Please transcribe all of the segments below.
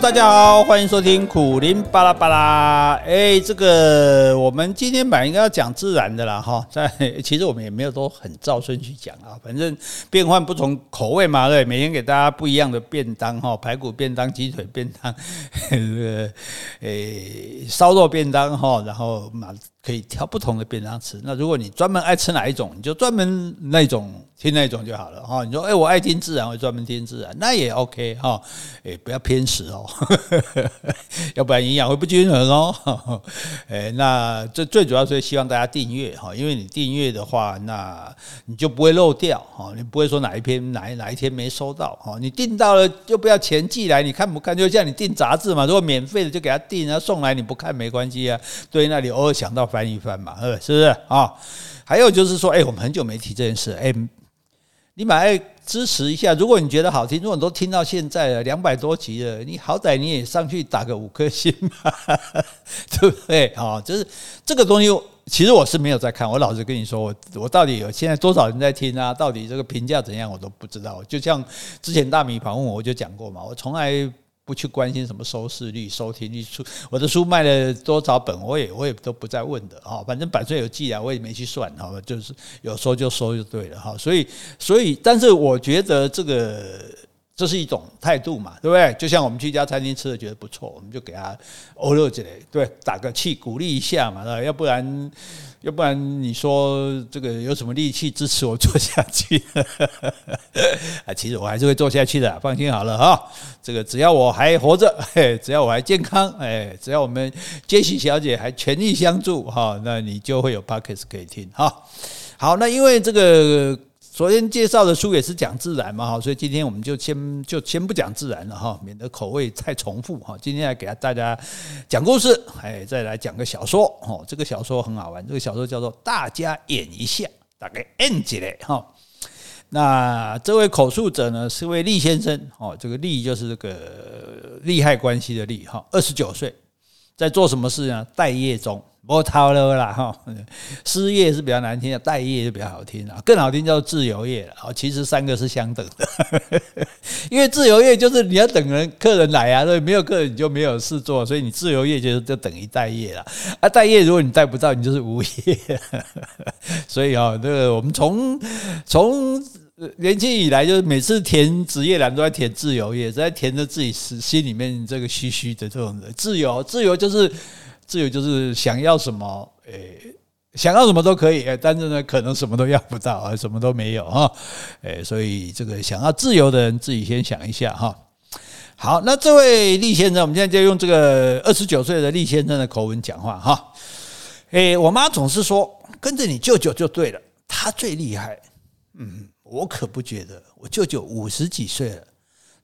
大家好，欢迎收听苦林巴拉巴拉。哎，这个我们今天本来应该要讲自然的啦，哈，在 其实我们也没有都很照顺序讲啊，反正变换不同口味嘛，对，每天给大家不一样的便当哈，排骨便当、鸡腿便当，这个诶烧肉便当哈，然后嘛。可以挑不同的便当吃。那如果你专门爱吃哪一种，你就专门那种听那种就好了哈。你说，哎，我爱听自然，我专门听自然，那也 OK 哈。哎，不要偏食哦，要不然营养会不均衡哦。哎，那这最主要是希望大家订阅哈，因为你订阅的话，那你就不会漏掉哈，你不会说哪一篇哪哪一天没收到哈。你订到了就不要钱寄来，你看不看？就像你订杂志嘛，如果免费的就给他订，然后送来你不看没关系啊。对，那你偶尔想到。翻一翻嘛，呃是不是啊？还有就是说，哎，我们很久没提这件事，哎，你买爱支持一下。如果你觉得好听，如果你都听到现在了，两百多集了，你好歹你也上去打个五颗星嘛，对不对？啊，就是这个东西，其实我是没有在看。我老实跟你说，我我到底有现在多少人在听啊？到底这个评价怎样，我都不知道。就像之前大米访问我，我就讲过嘛，我从来。不去关心什么收视率、收听率，书我的书卖了多少本，我也我也都不再问的啊。反正百岁有记啊，我也没去算哈，就是有收就收就对了哈。所以所以，但是我觉得这个这是一种态度嘛，对不对？就像我们去一家餐厅吃的觉得不错，我们就给他欧乐之类，对，打个气鼓励一下嘛，要不然。要不然你说这个有什么力气支持我做下去？啊，其实我还是会做下去的，放心好了哈。这个只要我还活着，嘿，只要我还健康，哎，只要我们杰西小姐还全力相助哈，那你就会有 Podcast 可以听哈。好，那因为这个。昨天介绍的书也是讲自然嘛，哈，所以今天我们就先就先不讲自然了哈，免得口味太重复哈。今天来给大家讲故事，哎，再来讲个小说哦。这个小说很好玩，这个小说叫做《大家演一下》，大概演几来哈。那这位口述者呢是位厉先生哦，这个厉就是这个利害关系的利哈，二十九岁，在做什么事呢？待业中。我掏了啦哈，失业是比较难听的，待业就比较好听啊，更好听叫自由业了。其实三个是相等的，因为自由业就是你要等人客人来啊，所以没有客人你就没有事做，所以你自由业就就等于待业了啊。待业如果你待不到，你就是无业。所以啊，这个我们从从年轻以来，就是每次填职业栏都在填自由业，在填着自己心心里面这个虚虚的这种的自由，自由就是。自由就是想要什么，诶，想要什么都可以，诶，但是呢，可能什么都要不到啊，什么都没有哈，诶，所以这个想要自由的人，自己先想一下哈。好，那这位厉先生，我们现在就用这个二十九岁的厉先生的口吻讲话哈。诶，我妈总是说跟着你舅舅就对了，他最厉害。嗯，我可不觉得，我舅舅五十几岁了，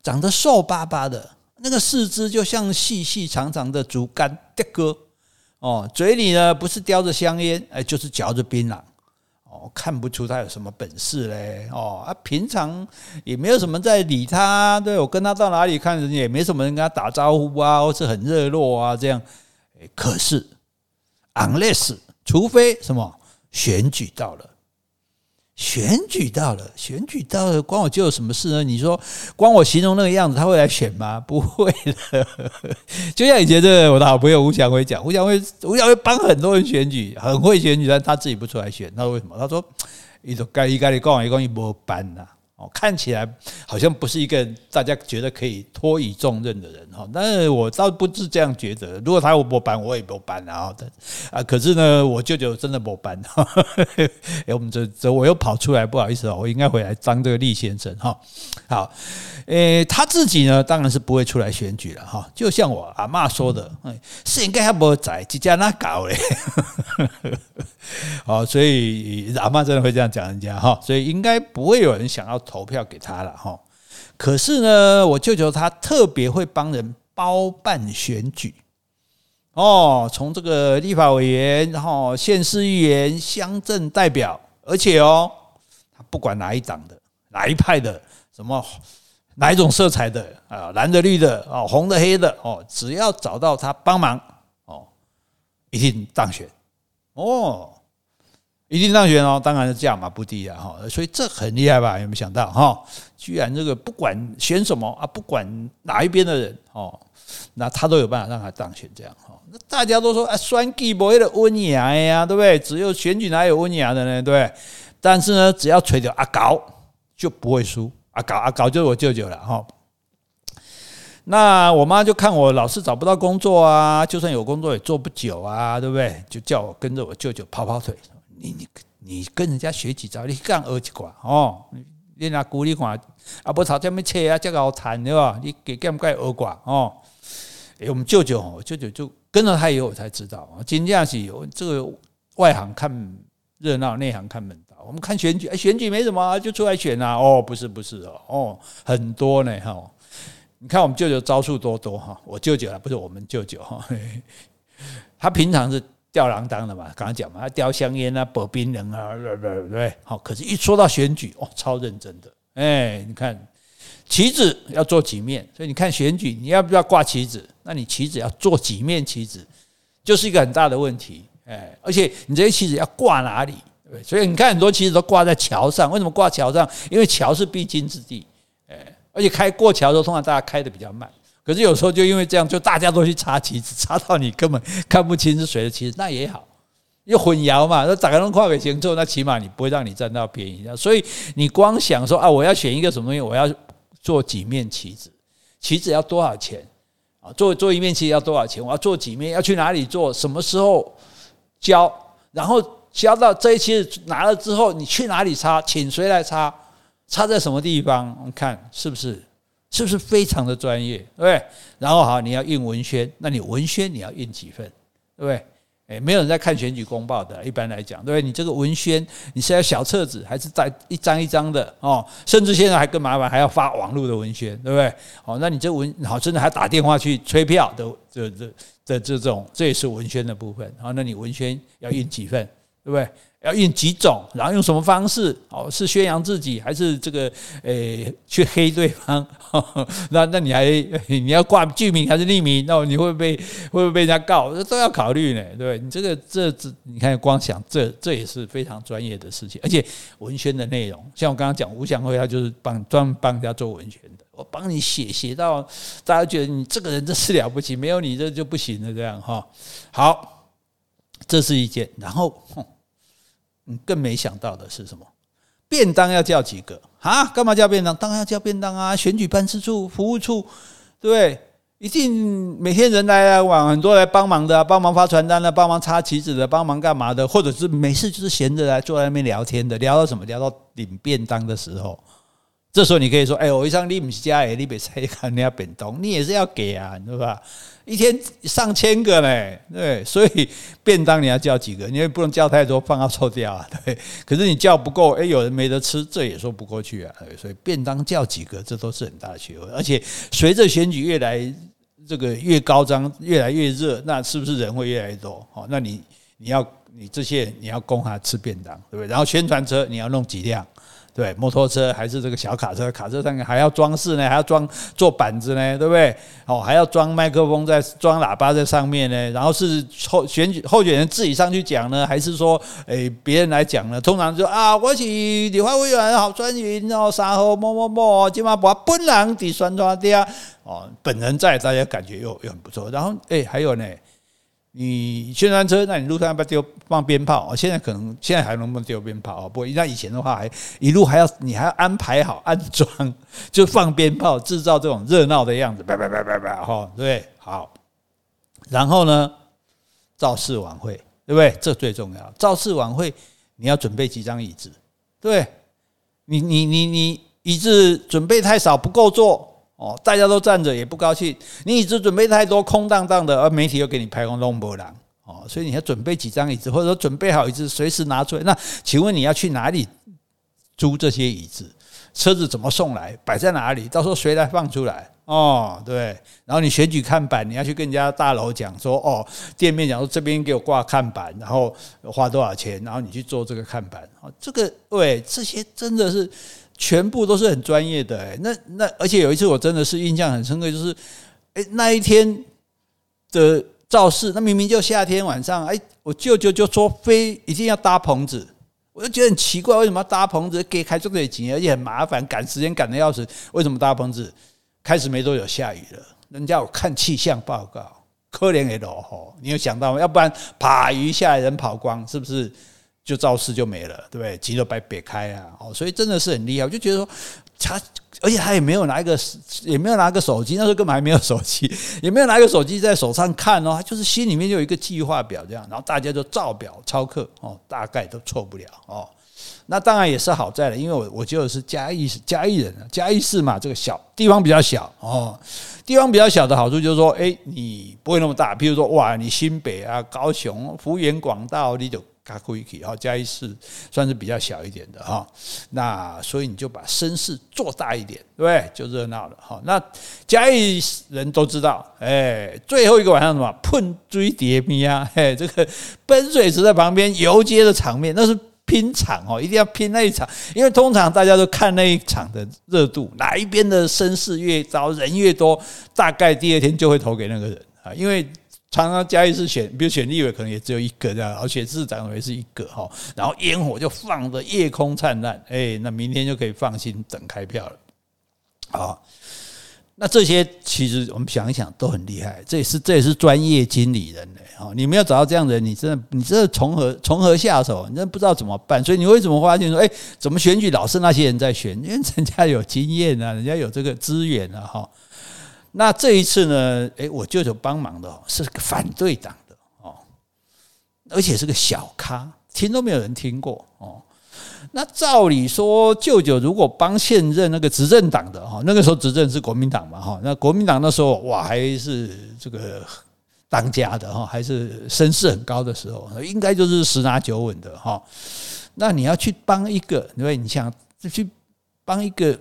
长得瘦巴巴的，那个四肢就像细细长长的竹竿，的哥。哦，嘴里呢不是叼着香烟，哎，就是嚼着槟榔。哦，看不出他有什么本事嘞。哦，啊，平常也没有什么在理他。对，我跟他到哪里看人，也没什么人跟他打招呼啊，或是很热络啊，这样。可是，unless，除非什么选举到了。选举到了，选举到了，关我舅有什么事呢？你说，关我形容那个样子，他会来选吗？不会的。就像以前的我的好朋友吴祥辉讲，吴祥辉，吴祥辉帮很多人选举，很会选举，但他自己不出来选，他说为什么？他说，一种该一该的讲，一讲一波班呐。哦，看起来好像不是一个大家觉得可以托以重任的人哈，但是我倒不是这样觉得。如果他有没班，我也没班啊。啊，可是呢，我舅舅真的没班。哎，我们这这我又跑出来，不好意思啊，我应该回来当这个厉先生哈。好，诶，他自己呢，当然是不会出来选举了哈。就像我阿嬷说的，哎，是应该还不在，这家那搞嘞。好，所以阿妈真的会这样讲人家哈，所以应该不会有人想要投票给他了哈。可是呢，我舅舅他特别会帮人包办选举哦，从这个立法委员，然后县市议员、乡镇代表，而且哦，他不管哪一党的、哪一派的，什么哪一种色彩的啊，蓝的、绿的哦，红的、黑的哦，只要找到他帮忙哦，一定当选哦。一定当选哦，当然是价码不低啊哈，所以这很厉害吧？有没有想到哈？居然这个不管选什么啊，不管哪一边的人哦，那他都有办法让他当选这样哈。那大家都说啊，选举没有温雅呀，对不对？只有选举哪有温雅的呢？对不对。但是呢，只要垂掉阿搞，就不会输。阿搞阿搞就是我舅舅了哈。那我妈就看我老是找不到工作啊，就算有工作也做不久啊，对不对？就叫我跟着我舅舅跑跑腿。你你你跟人家学几招，你干二几挂哦？你拿鼓励看，啊不吵这么切啊，这个好谈对吧？你给干不干二挂哦？诶，我们舅舅哦，舅舅就跟着他以后我才知道啊，真正是有这个外行看热闹，内行看门道。我们看选举，选举没什么，就出来选啊。哦，不是不是哦，哦，很多呢哈。你看我们舅舅招数多多哈，我舅舅啊，不是我们舅舅哈，他平常是吊郎当的嘛，刚刚讲嘛，他叼香烟啊，保槟榔啊，对不对？好，可是一说到选举，哦，超认真的。哎，你看旗子要做几面，所以你看选举，你要不要挂旗子？那你旗子要做几面旗子，就是一个很大的问题。哎，而且你这些旗子要挂哪里？对，所以你看很多旗子都挂在桥上，为什么挂桥上？因为桥是必经之地。哎而且开过桥的时候，通常大家开的比较慢。可是有时候就因为这样，就大家都去插旗子，插到你根本看不清是谁的旗子，那也好，又混淆嘛。那打开能跨给行走，那起码你不会让你占到便宜。所以你光想说啊，我要选一个什么东西，我要做几面旗子，旗子要多少钱啊？做做一面旗要多少钱？我要做几面？要去哪里做？什么时候交？然后交到这一期拿了之后，你去哪里插？请谁来插？插在什么地方？看是不是是不是非常的专业，对对？然后好，你要印文宣，那你文宣你要印几份，对不对？诶，没有人在看选举公报的，一般来讲，对不对？你这个文宣你是要小册子还是在一张一张的哦？甚至现在还更麻烦，还要发网络的文宣，对不对？哦，那你这文好，甚至还打电话去催票的，这这这这种这也是文宣的部分。好，那你文宣要印几份，对不对？要印几种，然后用什么方式？哦，是宣扬自己，还是这个诶、去黑对方？那那你还你要挂剧名还是匿名？那你会被会不会被人家告？这都要考虑呢，对，你这个这这，你看光想这这也是非常专业的事情，而且文宣的内容，像我刚刚讲吴祥辉，他就是帮专门帮人家做文宣的，我帮你写写到大家觉得你这个人真是了不起，没有你这就不行了，这样哈。好，这是一件，然后。嗯，更没想到的是什么？便当要叫几个啊？干嘛叫便当？当然要叫便当啊！选举办事处、服务处，对不对？一定每天人来来往，很多来帮忙的，帮忙发传单的，帮忙插旗子的，帮忙干嘛的？或者是没事就是闲着来坐在那边聊天的，聊到什么？聊到领便当的时候。这时候你可以说：“哎，我一上你们家诶，你别再看人家便当，你也是要给啊，对吧？一天上千个呢，对，所以便当你要叫几个？你也不能叫太多，放到臭掉啊，对。可是你叫不够，哎，有人没得吃，这也说不过去啊。所以便当叫几个，这都是很大的学问。而且随着选举越来这个越高涨，越来越热，那是不是人会越来越多？好，那你你要你这些你要供他吃便当，对不对？然后宣传车你要弄几辆？对，摩托车还是这个小卡车，卡车上面还要装饰呢，还要装做板子呢，对不对？哦，还要装麦克风在，装喇叭在上面呢。然后是候选举候选人自己上去讲呢，还是说，诶别人来讲呢？通常就啊，我是立法委员郝传云哦，沙河某某某，今晚把本人的宣传的哦，本人在，大家感觉又又很不错。然后诶还有呢。你宣传车，那你路上要不要丢放鞭炮？现在可能现在还能不能丢鞭炮？不过那以前的话，还一路还要你还要安排好安装，就放鞭炮，制造这种热闹的样子，叭叭叭叭叭，哈，对，好。然后呢，造势晚会，对不对？这最重要。造势晚会你要准备几张椅子，对，你你你你椅子准备太少，不够坐。哦，大家都站着也不高兴。你椅子准备太多，空荡荡的，而媒体又给你拍空弄不郎哦，所以你要准备几张椅子，或者说准备好椅子，随时拿出来。那请问你要去哪里租这些椅子？车子怎么送来？摆在哪里？到时候谁来放出来？哦，对。然后你选举看板，你要去跟人家大楼讲说，哦，店面讲说这边给我挂看板，然后花多少钱？然后你去做这个看板。哦，这个对，这些真的是。全部都是很专业的哎，那那而且有一次我真的是印象很深刻，就是哎那一天的造势，那明明就夏天晚上，哎我舅舅就说非一定要搭棚子，我就觉得很奇怪，为什么要搭棚子给开这么多钱，而且很麻烦，赶时间赶得要死？为什么搭棚子？开始没多久下雨了，人家有看气象报告，可怜的落雨，你有想到吗？要不然啪雨下来人跑光，是不是就肇事就没了？对不对？急着白别开啊！哦，所以真的是很厉害。我就觉得说他，而且他也没有拿一个，也没有拿个手机，那时候根本还没有手机，也没有拿个手机在手上看哦，他就是心里面就有一个计划表这样，然后大家就照表操课哦，大概都错不了哦。那当然也是好在了，因为我我就是嘉义嘉义人啊，嘉义市嘛，这个小地方比较小哦，地方比较小的好处就是说，哎，你不会那么大。比如说，哇，你新北啊、高雄、幅员广大，你就卡库一起。哈，嘉义市算是比较小一点的哈。那所以你就把声势做大一点，对？就热闹了哈。那嘉义人都知道，哎，最后一个晚上什么？碰追叠米啊，嘿，这个奔水池在旁边游街的场面，那是。拼场哦，一定要拼那一场，因为通常大家都看那一场的热度，哪一边的声势越高，人越多，大概第二天就会投给那个人啊。因为常常嘉义市选，比如选立委可能也只有一个这样，而选市长也是一个哈，然后烟火就放得夜空灿烂，哎，那明天就可以放心等开票了，好。那这些其实我们想一想都很厉害，这也是这也是专业经理人嘞，你没有找到这样的人，你真的你真的从何从何下手？你真的不知道怎么办。所以你为什么发现说，哎，怎么选举老是那些人在选？因为人家有经验啊，人家有这个资源啊，哈。那这一次呢，哎，我舅舅帮忙的是个反对党的哦，而且是个小咖，听都没有人听过哦。那照理说，舅舅如果帮现任那个执政党的哈，那个时候执政是国民党嘛哈，那国民党那时候哇还是这个当家的哈，还是声势很高的时候，应该就是十拿九稳的哈。那你要去帮一个，因为你想去帮一个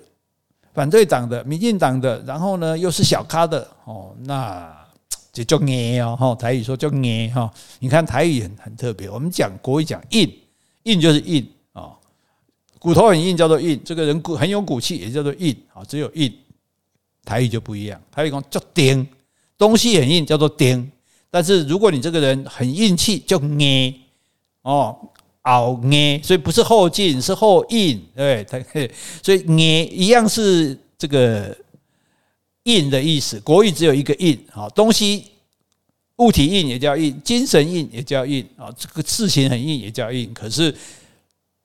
反对党的、民进党的，然后呢又是小咖的哦，那就叫硬哦哈，台语说叫硬哈。你看台语很很特别，我们讲国语讲硬，硬就是硬啊。骨头很硬叫做硬，这个人骨很有骨气也叫做硬啊，只有硬。台语就不一样，台语讲叫钉，东西很硬叫做钉。但是如果你这个人很硬气，叫硬哦，拗硬，所以不是后进，是后硬，对，所以硬一样是这个硬的意思。国语只有一个硬啊，东西物体硬也叫硬，精神硬也叫硬啊，这个事情很硬也叫硬，可是。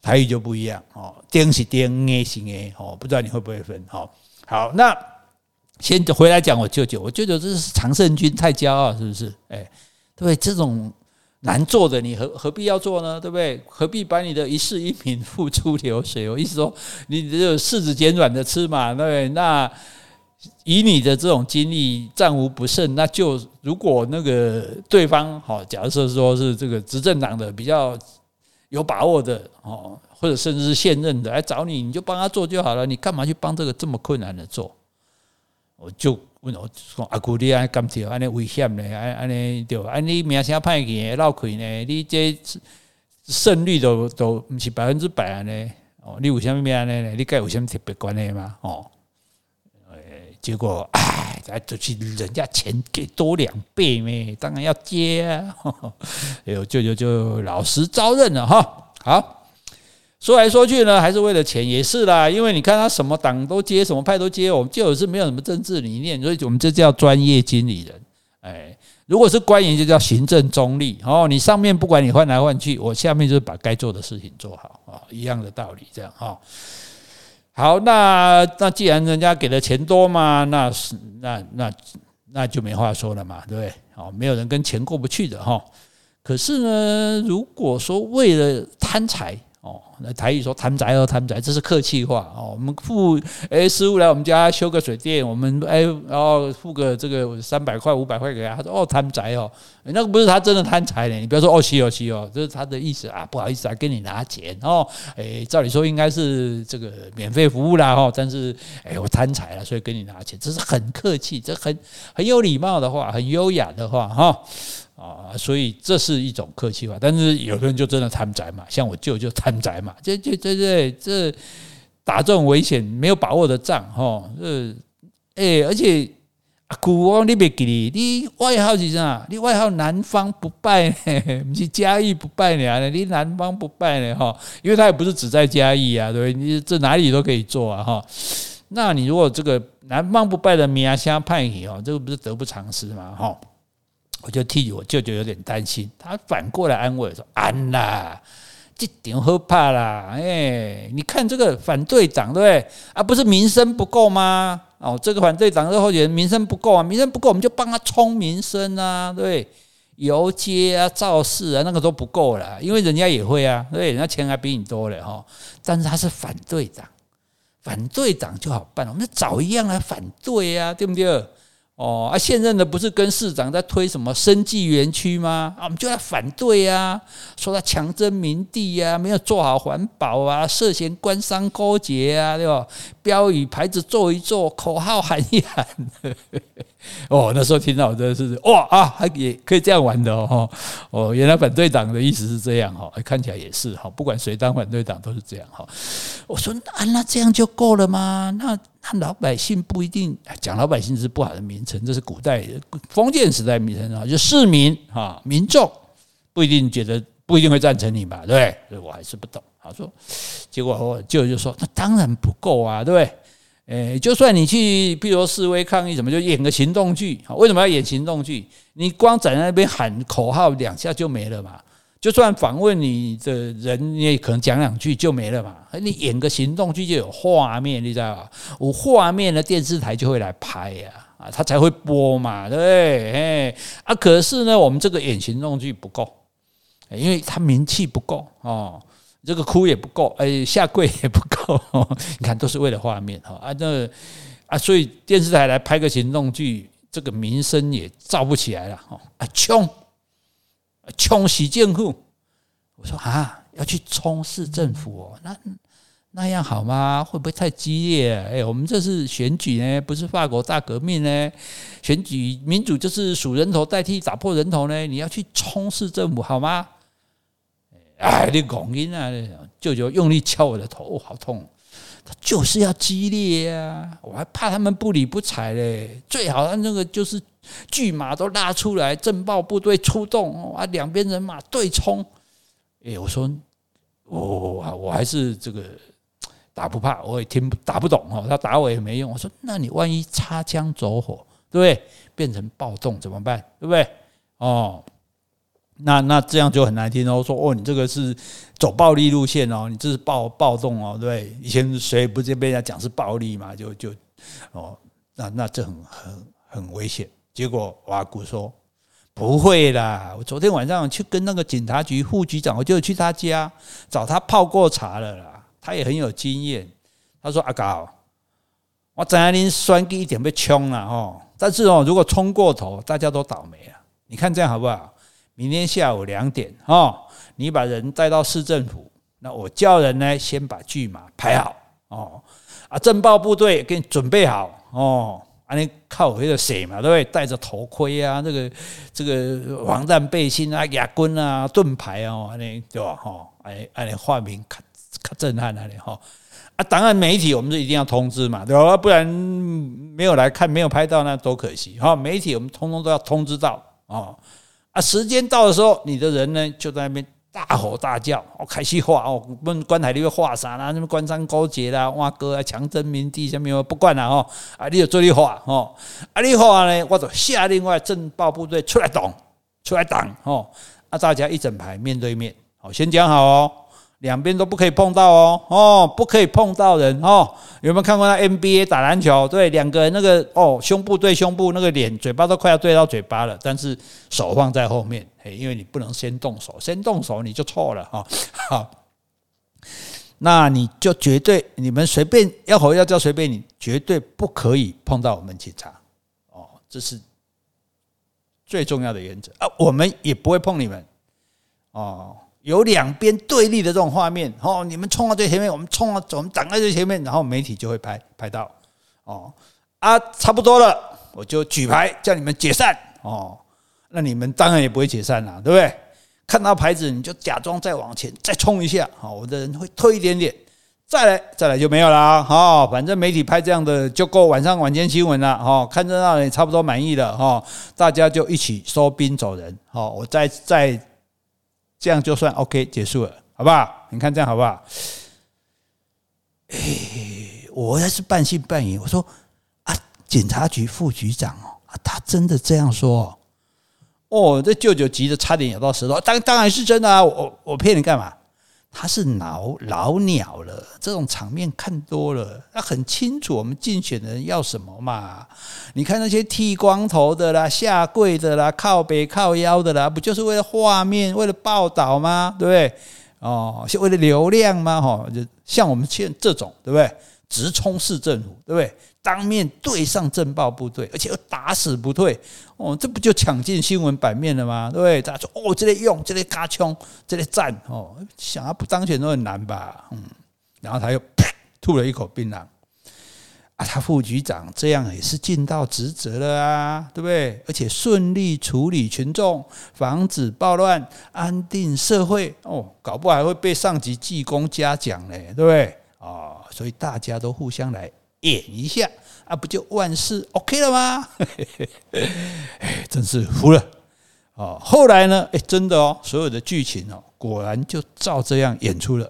台语就不一样哦，钉是钉，硬是硬哦，不知道你会不会分？好，好，那先回来讲我舅舅，我舅舅这是常胜军，太骄傲是不是？哎，对？这种难做的，你何何必要做呢？对不对？何必把你的一世一名付诸流水？我意思说，你只有柿子捡软的吃嘛，对不对？那以你的这种经历，战无不胜，那就如果那个对方好，假设说是这个执政党的比较。有把握的哦，或者甚至是现任的来找你，你就帮他做就好了。你干嘛去帮这个这么困难的做？我就问我讲：“阿姑，你安尼干跳，安尼危险呢？安安尼对？安尼名声歹去，闹亏呢？你这胜率都都毋是百分之百呢？哦，你为什么咩呢？你该有什么特别关系吗？哦，结果哎，再就是人家钱给多两倍咩，当然要接啊。哎呦，舅舅就老实招认了哈。好，说来说去呢，还是为了钱，也是啦。因为你看他什么党都接，什么派都接，我们舅舅是没有什么政治理念，所以我们这叫专业经理人。哎，如果是官员，就叫行政中立。哦，你上面不管你换来换去，我下面就是把该做的事情做好啊，一样的道理，这样哈。好，那那既然人家给的钱多嘛，那是那那那就没话说了嘛，对不对？好，没有人跟钱过不去的哈。可是呢，如果说为了贪财。那台语说贪财哦，贪财，这是客气话哦。我们付哎师傅来我们家修个水电，我们哎然后付个这个三百块五百块给他，他说哦贪财哦，那个不是他真的贪财呢。你不要说哦西哦西哦，这是他的意思啊，不好意思啊，跟你拿钱哦。哎，照理说应该是这个免费服务啦哈，但是哎我贪财了，所以跟你拿钱，这是很客气，这很很有礼貌的话，很优雅的话哈。啊，所以这是一种客气话，但是有的人就真的贪财嘛，像我舅就贪财嘛，这这这这这打这种危险没有把握的仗哈，这哎，而且阿姑，我你别记哩，你外号是啥？你外号南方不败呢？不是嘉义不败呢？你南方不败呢？哈，因为他也不是只在嘉义啊，对不对？你这哪里都可以做啊，哈。那你如果这个南方不败的名声派你哦，这个不是得不偿失吗？哈，我就替我舅舅有点担心，他反过来安慰说：“安啦，这点好怕啦，哎，你看这个反对党对不对？啊，不是名声不够吗？”哦，这个反对党的候选人名声不够啊，名声不够，我们就帮他冲名声啊，对，游街啊、造势啊，那个都不够了，因为人家也会啊，对，人家钱还比你多嘞哈。但是他是反对党，反对党就好办，我们就找一样来反对啊，对不对？哦，啊，现任的不是跟市长在推什么生技园区吗？啊，我们就来反对呀，说他强征民地呀，没有做好环保啊，涉嫌官商勾结啊，对吧？标语牌子做一做，口号喊一喊。哦，那时候听到真的是哇啊，还也可以这样玩的哦。哦，原来反对党的意思是这样哈，看起来也是哈，不管谁当反对党都是这样哈。我说啊，那这样就够了吗？那那老百姓不一定讲老百姓是不好的名称，这是古代封建时代名称啊，就市民哈民众不一定觉得不一定会赞成你吧，对？所以我还是不懂。他说，结果我舅舅说，那当然不够啊，对？诶，就算你去，比如示威抗议，怎么就演个行动剧？为什么要演行动剧？你光在那边喊口号两下就没了嘛？就算访问你的人，你也可能讲两句就没了嘛？你演个行动剧就有画面，你知道吧？有画面的电视台就会来拍呀，啊，他才会播嘛，对不对？诶，啊，可是呢，我们这个演行动剧不够，因为他名气不够哦。这个哭也不够，哎，下跪也不够，你看都是为了画面哈啊，那啊，所以电视台来拍个行动剧，这个名声也造不起来了哈啊，冲，冲洗政府，我说啊，要去冲市政府哦，那那样好吗？会不会太激烈？哎，我们这是选举呢，不是法国大革命呢，选举民主就是数人头代替打破人头呢，你要去冲市政府好吗？哎，你讲音啊！舅舅用力敲我的头，好痛！他就是要激烈啊，我还怕他们不理不睬嘞。最好他那个就是巨马都拉出来，政报部队出动啊，两边人马对冲。哎，我说我我还是这个打不怕，我也听打不懂哦。他打我也没用。我说，那你万一擦枪走火，对不对？变成暴动怎么办？对不对？哦。那那这样就很难听哦，说哦，你这个是走暴力路线哦，你这是暴暴动哦，对，以前谁不是被人家讲是暴力嘛，就就哦，那那这很很很危险。结果我阿姑说不会啦，我昨天晚上去跟那个警察局副局长，我就去他家找他泡过茶了啦，他也很有经验。他说阿高，我知道您选举一点被冲了哦，但是哦，如果冲过头，大家都倒霉了。你看这样好不好？明天下午两点哦，你把人带到市政府，那我叫人呢先把巨马排好哦，啊，政报部队给你准备好哦，啊，你靠回的谁嘛，对不对？戴着头盔啊，这个这个防弹背心啊，亚军啊，盾牌哦，那对吧？哈，哎哎，画面可可震撼了哈，啊，当然媒体我们是一定要通知嘛，对吧？不然没有来看，没有拍到，那多可惜哈。媒体我们通通都要通知到哦。啊，时间到的时候，你的人呢就在那边大吼大叫，哦，开始画哦，问关台里面画啥啦？什么官商勾结啦，挖哥啊，强征民地，什么不管了哦，啊，你就做你画哦，啊，你画呢，我就下令外政报部队出来挡，出来挡哦，啊，大家一整排面对面，好，先讲好哦。两边都不可以碰到哦，哦，不可以碰到人哦。有没有看过那 NBA 打篮球？对，两个人那个哦，胸部对胸部，那个脸嘴巴都快要对到嘴巴了，但是手放在后面，嘿，因为你不能先动手，先动手你就错了哈。好，那你就绝对你们随便要吼要叫随便你，绝对不可以碰到我们警察哦，这是最重要的原则啊。我们也不会碰你们哦。有两边对立的这种画面，哦，你们冲到最前面，我们冲到，我们挡在最前面，然后媒体就会拍拍到，哦，啊，差不多了，我就举牌叫你们解散，哦，那你们当然也不会解散了，对不对？看到牌子你就假装再往前再冲一下，好，我的人会退一点点，再来，再来就没有了哈。反正媒体拍这样的就够晚上晚间新闻了哈。看热闹也差不多满意了哈，大家就一起收兵走人哈。我再再这样就算 OK 结束了，好不好？你看这样好不好？哎，我还是半信半疑，我说啊，警察局副局长哦，他真的这样说哦，这舅舅急得差点咬到舌头。当当然是真的啊，我我骗你干嘛？他是老老鸟了，这种场面看多了，那很清楚我们竞选的人要什么嘛。你看那些剃光头的啦、下跪的啦、靠北靠腰的啦，不就是为了画面、为了报道吗？对不对？哦，是为了流量吗？哈，就像我们现这种，对不对？直冲市政府，对不对？当面对上政报部队，而且又打死不退，哦，这不就抢进新闻版面了吗？对不对？他说：“哦，这里用，这里嘎枪，这里战，哦，想要不当选都很难吧？”嗯，然后他又吐了一口槟榔，啊，他副局长这样也是尽到职责了啊，对不对？而且顺利处理群众，防止暴乱，安定社会，哦，搞不好还会被上级记功嘉奖呢，对不对？哦，所以大家都互相来。演一下啊，不就万事 OK 了吗？哎，真是服了哦。后来呢？哎，真的哦，所有的剧情哦，果然就照这样演出了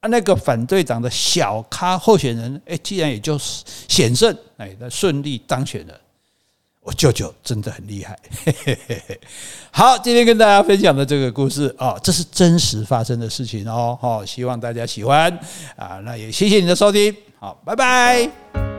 啊。那个反对党的小咖候选人，哎，既然也就险胜，哎，那顺利当选了。我舅舅真的很厉害。好，今天跟大家分享的这个故事啊，这是真实发生的事情哦。好，希望大家喜欢啊。那也谢谢你的收听。好，拜拜。